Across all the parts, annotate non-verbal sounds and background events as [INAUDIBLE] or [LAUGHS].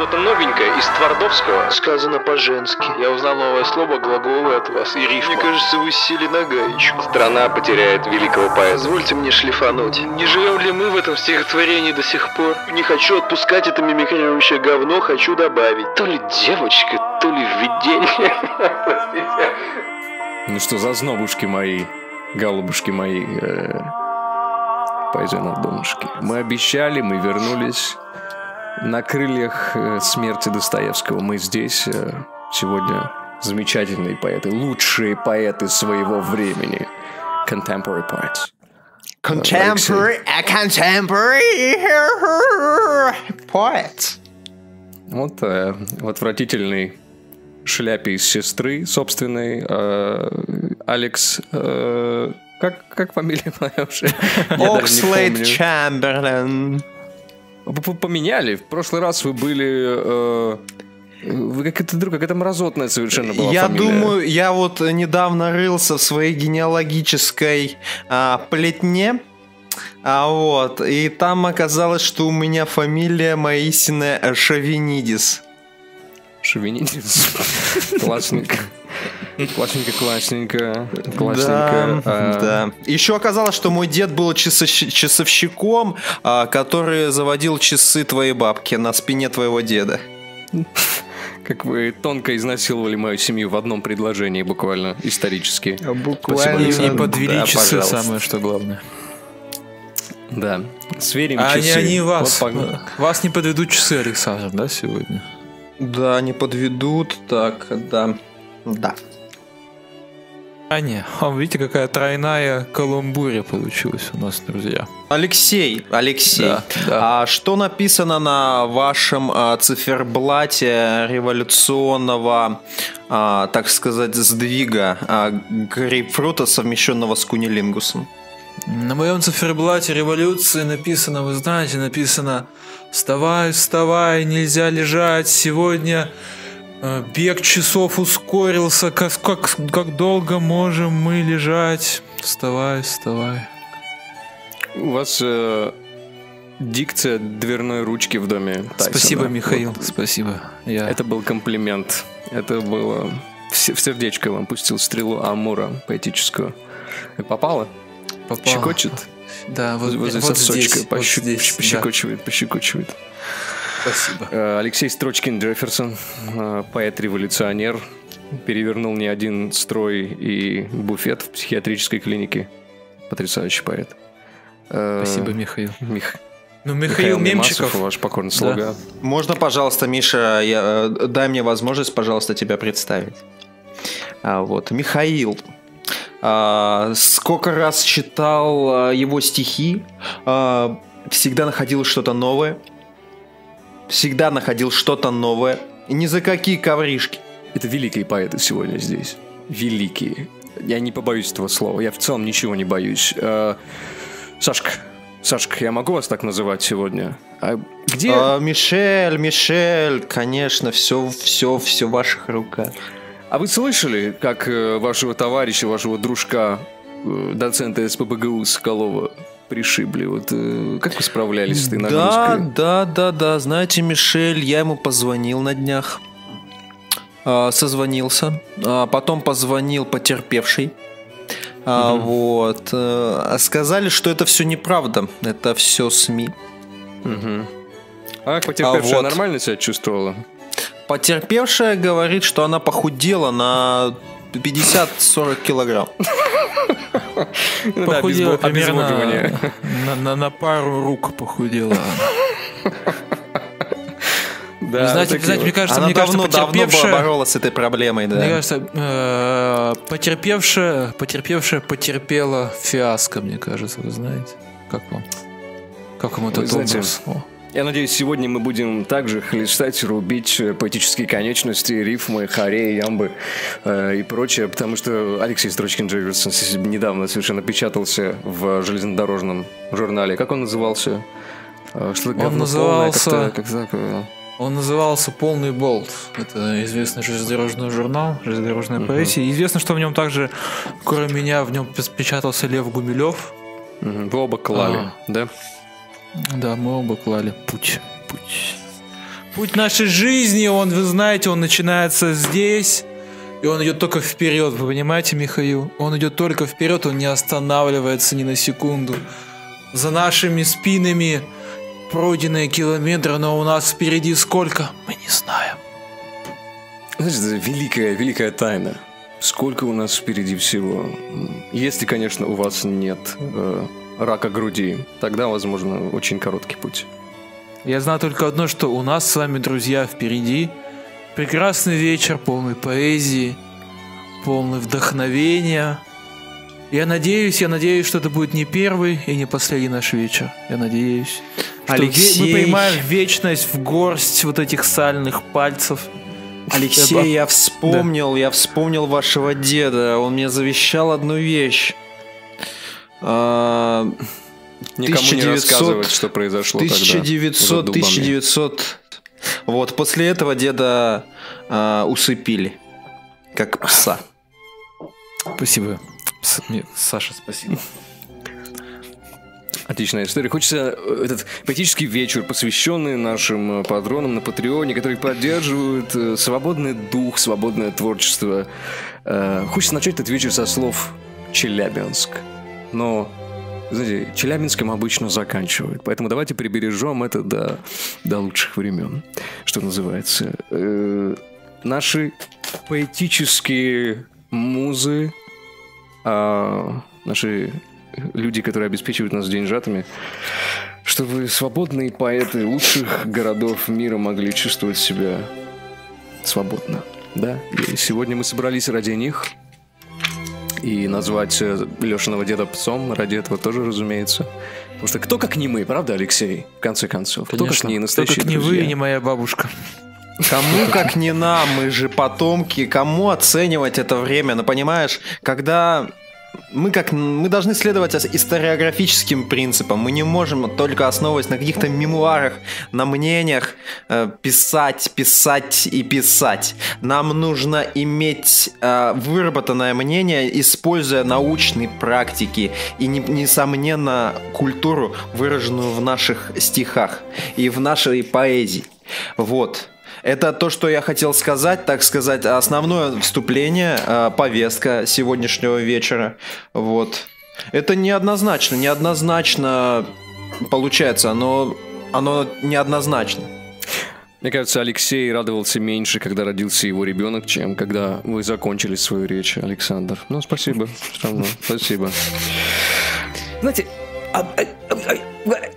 Что-то новенькое из Твардовского. Сказано по-женски. Я узнал новое слово, глаголы от вас и рифма. Мне кажется, вы сели на гаечку. Страна потеряет великого поэта. Позвольте мне шлифануть. Не живем ли мы в этом стихотворении до сих пор? Не хочу отпускать это мимикрирующее говно, хочу добавить. То ли девочка, то ли видение. Ну что, за знобушки мои, голубушки мои, э, поэзия на донышке. Мы обещали, мы вернулись на крыльях э, смерти Достоевского. Мы здесь э, сегодня замечательные поэты, лучшие поэты своего времени. Contemporary poets. Contemporary, a contemporary poet. Вот э, в отвратительной шляпе из сестры собственной э, Алекс... э, как, как фамилия моя [LAUGHS] не Окслейд. Чамберлен. Поменяли. В прошлый раз вы были... э, вы какая-то друг, какая-то мразотная совершенно была Я фамилия. думаю, я вот недавно рылся в своей генеалогической а, плетне. А вот, и там оказалось, что у меня фамилия моя истинная Шовинидис. Шовинизм. Классненько. Классненько, классненько. Классненько. Да, А, да. Еще оказалось, что мой дед был часовщ- часовщиком, а, который заводил часы твоей бабки на спине твоего деда. Как вы тонко изнасиловали мою семью в одном предложении, буквально, исторически. Буквально. И, и подвели Да, часы, пожалуйста. самое что главное. Да. Сверим А они, часы. они вас, Вот пог- э, вас не подведут часы, Александр, да, сегодня? Да, не подведут, так, да. Да. А не, а видите, какая тройная каламбуря получилась у нас, друзья. Алексей, Алексей, Да, да. а что написано на вашем а, циферблате революционного, а, так сказать, сдвига а, грейпфрута, совмещенного с кунилингусом? На моем циферблате революции написано, вы знаете, написано «Вставай, вставай, нельзя лежать, сегодня бег часов ускорился, как, как, как долго можем мы лежать? Вставай, вставай». У вас э, дикция дверной ручки в доме Тайсона. Спасибо, Вот. Михаил, спасибо. Я... Это был комплимент. Это было... В се- в сердечко вам пустил стрелу Амура поэтическую. И попало? попал. Щекочет? Да, вот, Возле вот сосочка здесь, вот пощу- здесь, да. пощекочивает, пощекочивает. Спасибо. Э, Алексей Строчкин Джефферсон, э, поэт-революционер, перевернул не один строй и буфет в психиатрической клинике. Потрясающий поэт. Э, Спасибо, Михаил. Мих- Ну, Михаил, Мемасов, Мемчиков. ваш покорный слуга. Можно, пожалуйста, Миша, я, дай мне возможность, пожалуйста, тебя представить. А, вот, Михаил. А, сколько раз читал а, его стихи, а, всегда находил что-то новое. Всегда находил что-то новое. Ни за какие ковришки. Это великие поэты сегодня здесь. Великие. Я не побоюсь этого слова. Я в целом ничего не боюсь. Э, Сашка, Сашка, я могу вас так называть сегодня? А где... А, Мишель, Мишель, конечно, все, все, все в ваших руках. А вы слышали, как э, вашего товарища, вашего дружка, э, доцента СПБГУ Соколова пришибли? Вот э, как вы справлялись с этой Да, нагрузкой? да, да, да. Знаете, Мишель, я ему позвонил на днях. А, созвонился. А, потом позвонил потерпевший. А, Вот. э, Сказали, что это все неправда. Это все СМИ. Мгм. А как потерпевшая вот. нормально себя чувствовала? Потерпевшая говорит, что она похудела на 50-40 килограмм. [LAUGHS] Похудела примерно на, пару рук похудела. [LAUGHS] Да, знаете, вот знаете, мне кажется, Она мне кажется, давно-давно потерпевшая... боролась с этой проблемой, да. Мне кажется, э, потерпевшая, потерпевшая потерпела фиаско, мне кажется, вы знаете. Как вам? Как вам этот знаете, образ? Я надеюсь, сегодня мы будем также хлестать, рубить э, поэтические конечности, рифмы, хореи, ямбы э, и прочее, потому что Алексей Строчкин Джефферсон с- недавно совершенно печатался в железнодорожном журнале. Как он назывался? Э, Что-то говно полное, назывался- как-то- как так, э, Он назывался «Полный болт». Это известный железнодорожный журнал, железнодорожная поэзия. И Известно, что в нем также, кроме меня, в нем печатался Лев Гумилев. мгм, Вы оба клали, А. да? Да, мы оба клали путь, путь. Путь нашей жизни, он, вы знаете, он начинается здесь, и он идет только вперед, вы понимаете, Михаил? Он идет только вперед, он не останавливается ни на секунду. За нашими спинами пройденные километры, но у нас впереди сколько? Мы не знаем. Знаете, это великая, великая тайна. Сколько у нас впереди всего. Если, конечно, у вас нет э, рака груди, тогда, возможно, очень короткий путь. Я знаю только одно, что у нас с вами, друзья, впереди прекрасный вечер, полный поэзии, полный вдохновения. Я надеюсь, я надеюсь, что это будет не первый и не последний наш вечер. Я надеюсь. что Алексей. мы поймаем вечность в горсть вот этих сальных пальцев. Алексей, я вспомнил, я вспомнил вашего деда. Он мне завещал одну вещь. А, Никому не 1900 рассказывать, что произошло тогда. 1900, за дубами. 1900. Вот, после этого деда а, усыпили. Как пса. Спасибо. С- мне- Саша, спасибо. Отличная история. Хочется э, этот поэтический вечер, посвященный нашим э, патронам на Патреоне, которые поддерживают э, свободный дух, свободное творчество. Хочется начать этот вечер со слов «Челябинск». Но, знаете, Челябинском обычно заканчивают. Поэтому давайте прибережем это до, до лучших времен, что называется. Э, Наши поэтические музы, а, наши люди, которые обеспечивают нас деньжатами, чтобы свободные поэты лучших городов мира могли чувствовать себя свободно. Да? И сегодня мы собрались ради них. И назвать э, Лешиного деда псом ради этого тоже, разумеется. Потому что кто как не мы, правда, Алексей? В конце концов. кто как не Кто настоящие как не вы друзья? и не моя бабушка. Кому, как не нам, мы же потомки, кому оценивать это время? Ну, понимаешь, когда мы как мы должны следовать историографическим принципам. Мы не можем только основываясь на каких-то мемуарах, на мнениях э, писать, писать и писать. Нам нужно иметь э, выработанное мнение, используя научные практики и не- несомненно культуру, выраженную в наших стихах и в нашей поэзии. Вот. Это то, что я хотел сказать, так сказать, основное вступление, э, повестка сегодняшнего вечера. Вот. Это неоднозначно, неоднозначно получается, оно, оно неоднозначно. Мне кажется, Алексей радовался меньше, когда родился его ребенок, чем когда вы закончили свою речь, Александр. Ну, спасибо. Все равно. Спасибо. Знаете, а- а- а- а-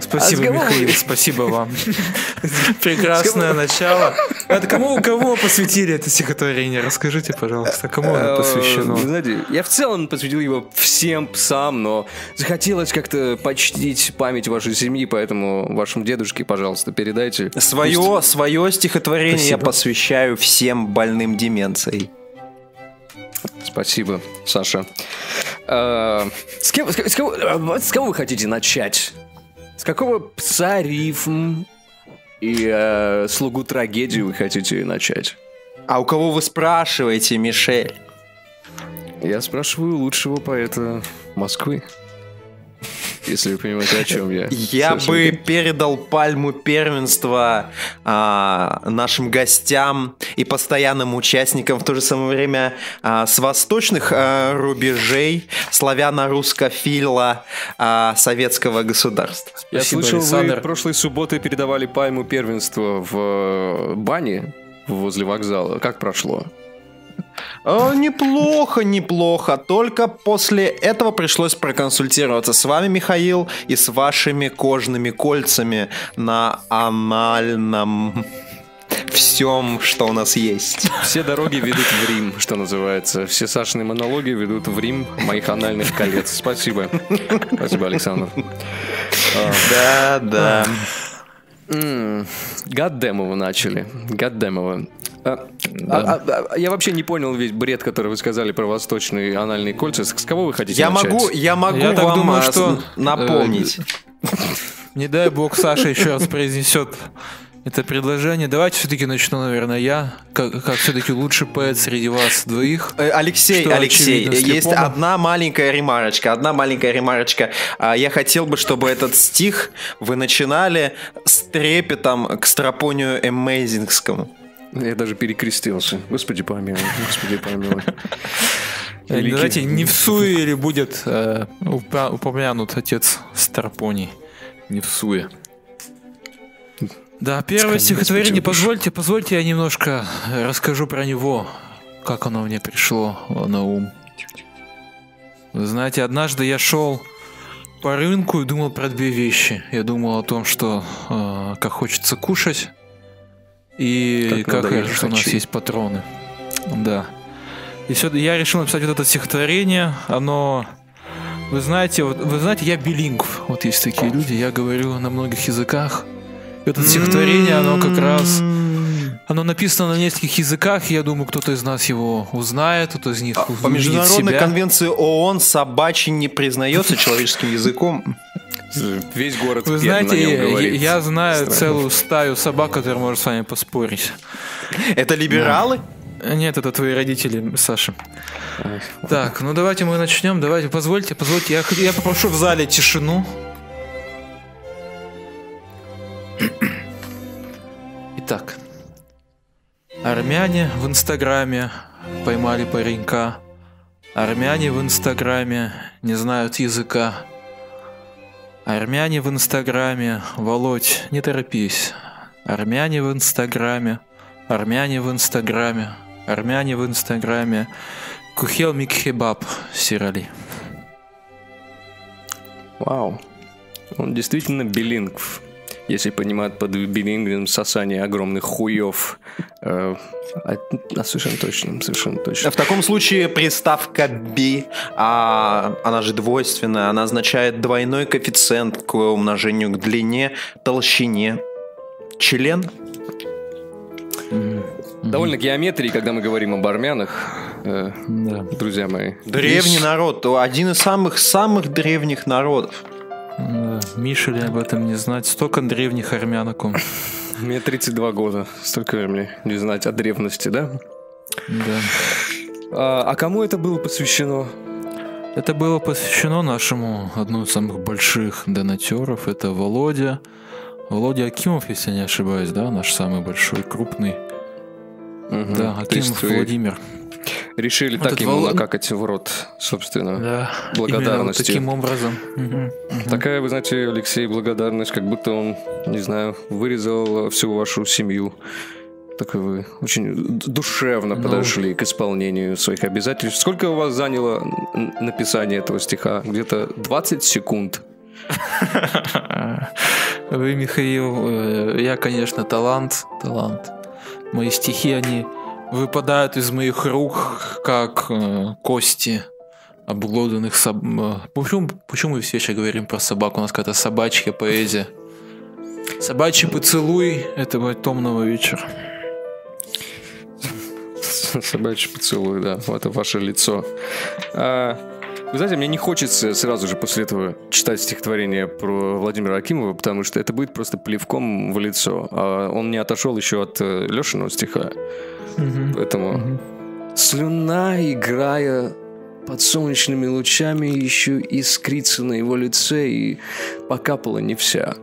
Спасибо, А кого Михаил, спасибо вам. Прекрасное начало. Это кому, кому вы посвятили это стихотворение? Расскажите, пожалуйста, кому оно Э, посвящено? Знаете, я в целом посвятил его всем псам, но захотелось как-то почтить память вашей семьи, поэтому вашему дедушке, пожалуйста, передайте. Свое, свое стихотворение я посвящаю всем больным деменцией. Спасибо, Саша. Э, С кем- с с кого э, с кого вы хотите начать? С какого пса рифм и э, слугу трагедии вы хотите начать? А у кого вы спрашиваете, Мишель? Я спрашиваю лучшего поэта Москвы. Если вы понимаете, о чем я. Я бы передал пальму первенства а, нашим гостям и постоянным участникам в то же самое время а, с восточных а, рубежей славяно-русскофила а, советского государства. Я Спасибо, слышал, вы прошлой субботы передавали пальму первенства в бане возле вокзала. Как прошло? О, неплохо, неплохо. Только после этого пришлось проконсультироваться с вами, Михаил, и с вашими кожными кольцами на анальном всем, что у нас есть. Все дороги ведут в Рим, что называется. Все Сашины монологи ведут в Рим моих анальных колец. Спасибо. Спасибо, Александр. Да, да. Гаддемово начали. Гаддемово. А, а- а- а я вообще не понял весь бред, который вы сказали про восточные анальные кольца. С кого вы хотите Я начать? могу, я могу Я так вам думаю, что, с- напомнить. [LAUGHS] Не дай бог Саша еще раз произнесет это предложение. Давайте все-таки начну, наверное, я, как, как все-таки лучший поэт среди вас двоих. Э, Алексей, Что Алексей, очевидно есть слепому. одна маленькая ремарочка, одна маленькая ремарочка. А, Я хотел бы, чтобы этот стих вы начинали с трепетом к стропонию эмейзингскому. Я даже перекрестился. Господи помилуй, господи помилуй. Э, Великий- Давайте не в суе будет э, упомянут отец Старпоний. Не в суе. Да, первое стихотворение, позвольте, позвольте я немножко расскажу про него, как оно мне пришло на ум. Вы знаете, однажды я шел по рынку и думал про две вещи. Я думал о том, что э, как хочется кушать, и Как как, хорошо, что у нас есть патроны. Да. И все, я решил написать вот это стихотворение. Оно, вы знаете, вот, вы знаете, я билингв. Вот есть такие люди, я говорю на многих языках. Это стихотворение, оно как раз, оно написано на нескольких языках. и Я думаю, кто-то из нас его узнает, кто-то из них По увидит международной себя. конвенции ООН собачий не признается человеческим языком. Весь город Вы на знаете, нем я, говорит. я знаю Странно. целую стаю собак, которые может с вами поспорить. Это либералы? Нет, это твои родители, Саша. Так, ну давайте мы начнем. Давайте, позвольте, позвольте. Я, я попрошу в зале тишину. Итак. Армяне в Инстаграме поймали паренька. Армяне в Инстаграме не знают языка. Армяне в Инстаграме, Володь, не торопись. Армяне в Инстаграме, армяне в Инстаграме, армяне в Инстаграме. Кухел Микхебаб Сирали. Вау. Он действительно билингв. Если понимать под билингвом сосание огромных хуев. Э, а, а совершенно точно, совершенно точно. В таком случае приставка «би», а, она же двойственная, она означает двойной коэффициент к умножению к длине, толщине. Член? Довольно геометрии, когда мы говорим об армянах, э, Да. друзья мои. Древний народ, один из самых-самых древних народов. Да. Миша ли об этом не знать? Столько древних армянок. [LAUGHS] Мне 32 года, столько времени не знать о древности, да? Да. А, а кому это было посвящено? Это было посвящено нашему одному из самых больших донатеров. Это Володя. Володя Акимов, если не ошибаюсь, да, наш самый большой, крупный. Мгм. Да, есть Акимов Владимир. Решили Вот так ему Воло- накакать в рот, собственно. Да. благодарностью. Вот таким образом. Такая, вы знаете, Алексей, благодарность, как будто он, не знаю, вырезал всю вашу семью. Так вы очень душевно Ну. подошли к исполнению своих обязательств. Сколько у вас заняло написание этого стиха? Где-то 20 секунд. Вы, Михаил, э, я, конечно, талант, талант. Мои стихи, они выпадают из моих рук, как э, кости обглоданных собак. Почему, почему мы все еще говорим про собаку? У нас какая-то собачья поэзия. Собачий поцелуй этого томного вечера. Собачий поцелуй, да. Вот это ваше лицо. А, вы знаете, мне не хочется сразу же после этого читать стихотворение про Владимира Акимова, потому что это будет просто плевком в лицо. А он не отошел еще от э, Лешиного стиха. Поэтому слюна, играя под солнечными лучами, еще искрится на его лице и покапала не вся.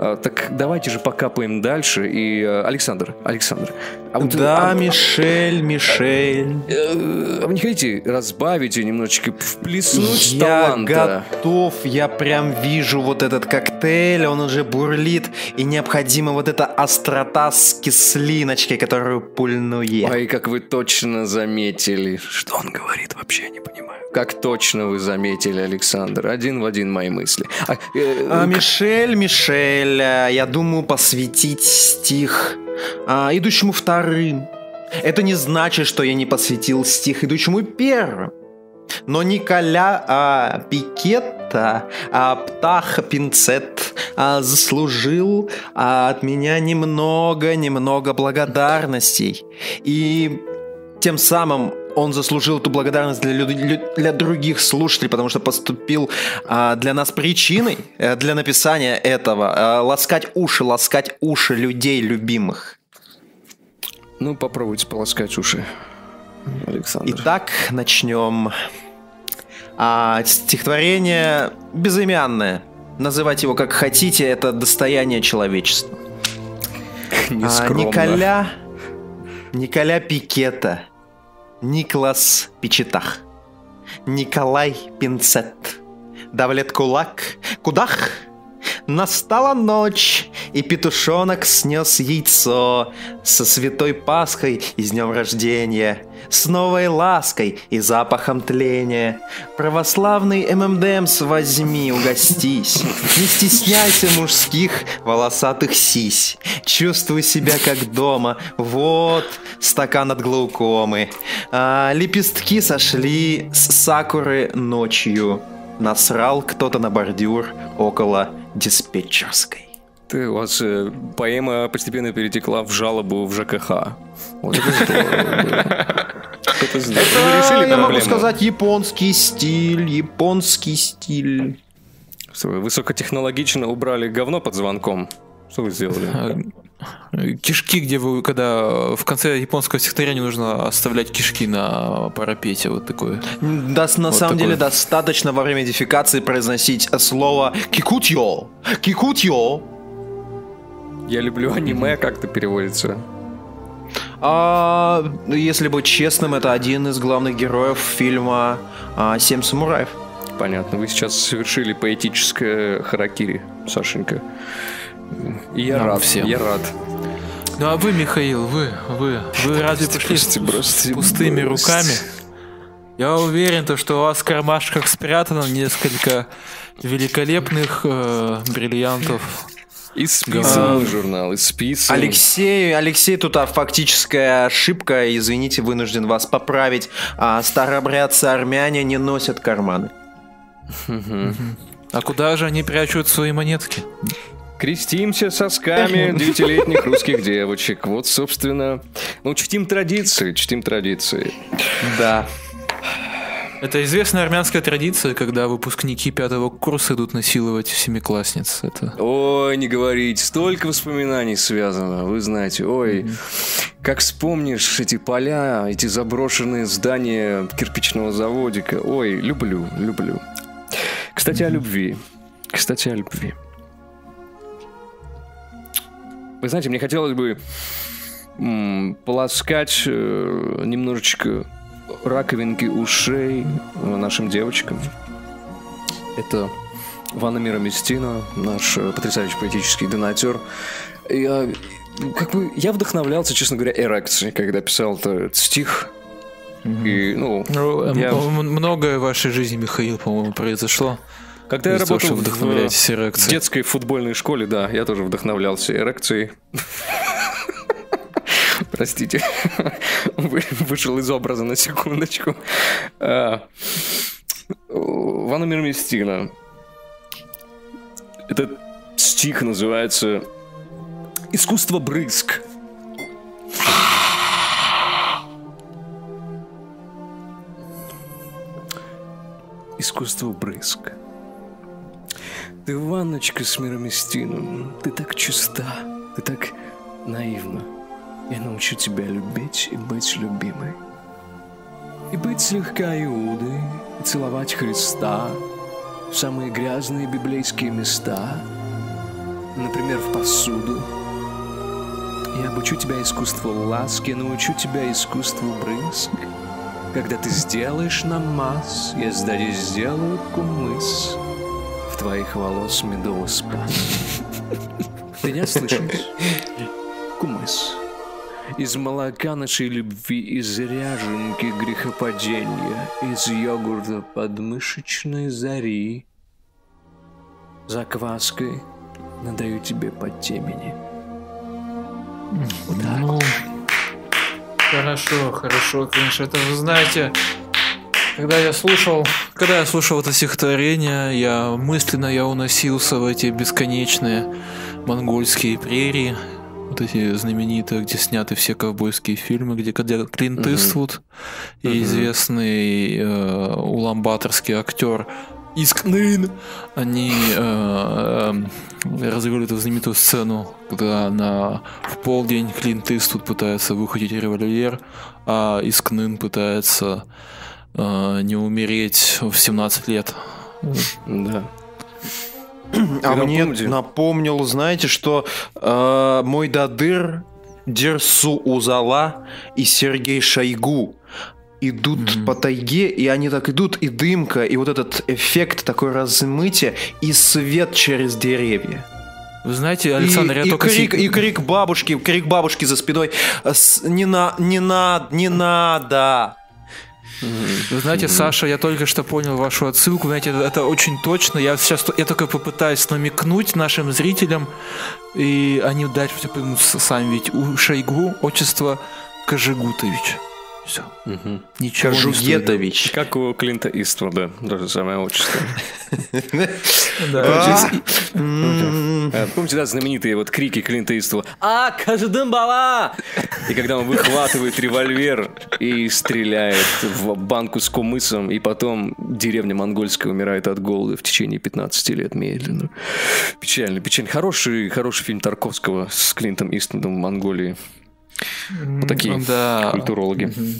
А, так давайте же покапаем дальше. И э, Александр, Александр, а вот, Да, а- Мишель, Мишель. Э, А вы не хотите разбавить и немножечко вплеснуть Я таланта? готов, я прям вижу вот этот коктейль, он уже бурлит, и необходима вот эта острота с кислиночкой, которую пульну я. Ой, как вы точно заметили. Что он говорит, вообще я не понимаю. Как точно вы заметили, Александр. Один в один мои мысли. А, э, А, Мишель, Мишель, а, я думаю посвятить стих а, идущему вторым. Это не значит, что я не посвятил стих идущему первым. Но Николя а, Пикетта, а, Птах Пинцет а, заслужил а, от меня немного-немного благодарностей. И тем самым он заслужил эту благодарность для, для других слушателей, потому что поступил а, для нас причиной э, для написания этого. а, ласкать уши, ласкать уши людей любимых. Ну, попробуйте полоскать уши, Александр. Итак, начнем. А, стихотворение безымянное. Называть его как хотите, это достояние человечества. [LAUGHS] А. Николя... Николя Пикета. Никлас Печетах. Николай Пинцет. Давлет Кулак. Кудах. Настала ночь, и петушонок снес яйцо со святой Пасхой и с днем рождения, с новой лаской и запахом тления. Православный ММДМС возьми, угостись. Не стесняйся мужских волосатых сись. Чувствуй себя как дома. Вот стакан от глаукомы. А, лепестки сошли с сакуры ночью. Насрал кто-то на бордюр около диспетчерской. Ты, у вас э, поэма постепенно перетекла в жалобу в ЖКХ. Вот это [LAUGHS] здорово. Это здорово. Это, решили я могу проблему? сказать, японский стиль, японский стиль. Вы высокотехнологично убрали говно под звонком. Что вы сделали? [LAUGHS] Кишки, где вы, когда в конце японского стихотворения нужно оставлять кишки на парапете, вот такое. Да, на Вот самом такой. деле достаточно во время дефекации произносить слово кикутьо. Кикутьо. Я люблю аниме, как это переводится. А, если быть честным, это один из главных героев фильма а, «Семь самураев». Понятно. Вы сейчас совершили поэтическое харакири, Сашенька. Я Нам рад, всем. я рад. Ну а вы, Михаил, вы, вы, вы разве пришли с бросьте, бросьте, пустыми руками? Я уверен, то, что у вас в кармашках спрятано несколько великолепных э, бриллиантов. Исписанный журнал, исписан. Алексей, Алексей, тут а, фактическая ошибка, извините, вынужден вас поправить. А, старообрядцы-армяне не носят карманы. А куда же они прячут свои монетки? Крестимся сосками [LAUGHS] девятилетних русских девочек. Вот, собственно, ну, чтим традиции, чтим традиции. Да. Это известная армянская традиция, когда выпускники пятого курса идут насиловать семиклассниц. Это Ой, не говорите, столько воспоминаний связано, вы знаете. Ой, как вспомнишь эти поля, эти заброшенные здания кирпичного заводика. Ой, люблю, люблю. Кстати, о любви. Кстати, о любви. Вы знаете, мне хотелось бы м, полоскать э, немножечко раковинки ушей э, нашим девочкам. Это Ванна Мироместина, наш э, потрясающий поэтический донатер. Я, как бы, я вдохновлялся, честно говоря, эрекцией, когда писал этот стих. И, ну, Ну, м- Я- многое в вашей жизни, Михаил, по-моему, произошло. когда я того, работал что в, в детской футбольной школе, да, я тоже вдохновлялся эрекцией. Простите, [LAUGHS] Вы- вышел из образа на секундочку. А, Ванна Мирместина. Этот стих называется «Искусство брызг». Искусство брызг. Ты, Ванночка с мироместином, ты так чиста, ты так наивна. Я научу тебя любить и быть любимой. И быть слегка Иудой, и целовать Христа в самые грязные библейские места, например, в посуду. Я обучу тебя искусству ласки, научу тебя искусству брызг. Когда ты сделаешь намаз, я сзади сделаю кумыс. В твоих волос медовый спас. Ты не [LAUGHS] слышишь? Из молока нашей любви, из ряженки грехопадения, из йогурта подмышечной зари. Закваской надаю тебе под темени. Вот. Ну, хорошо, хорошо, конечно. Это, вы знаете, когда я слушал, когда я слушал это стихотворение, я мысленно я уносился в эти бесконечные монгольские прерии. Вот эти знаменитые, где сняты все ковбойские фильмы, где, где Клинт Мгм. Иствуд и известный э, уламбаторский актер Искнын, они э, э, развели эту знаменитую сцену, когда на, в полдень Клинт Иствуд пытается выхватить револьвер, а Искнын пытается э, не умереть в 17 лет. Да. [CLEARS THROAT] А мне напомнил, знаете, что э, мой дадыр, Дерсу Узала и Сергей Шойгу идут Мгм. по тайге, и они так идут, и дымка, и вот этот эффект такой размытия, и свет через деревья. Вы знаете, Александр, и, я и только крик, се- и крик бабушки, крик бабушки за спиной. с- не на, не надо, не надо. Вы знаете, Саша, я только что понял вашу отсылку. Знаете, это, это очень точно. Я сейчас я только попытаюсь намекнуть нашим зрителям, и они дальше все поймут сами. Ведь у Шойгу отчество Кожегутович. Все. Мгм. Ничего не стоит. Кожугетович. Как у Клинта Иствуда, даже самое отчество. [LAUGHS] Да. М, Э, Помните, да, знаменитые вот крики Клинта Иствуда? А, каждым бала! И когда он выхватывает револьвер и стреляет в банку с кумысом, и потом деревня монгольская умирает от голода в течение 15 лет медленно. Печально, печально. Хороший, хороший фильм Тарковского с Клинтом Иствудом в Монголии. Вот такие Да. культурологи. Мгм.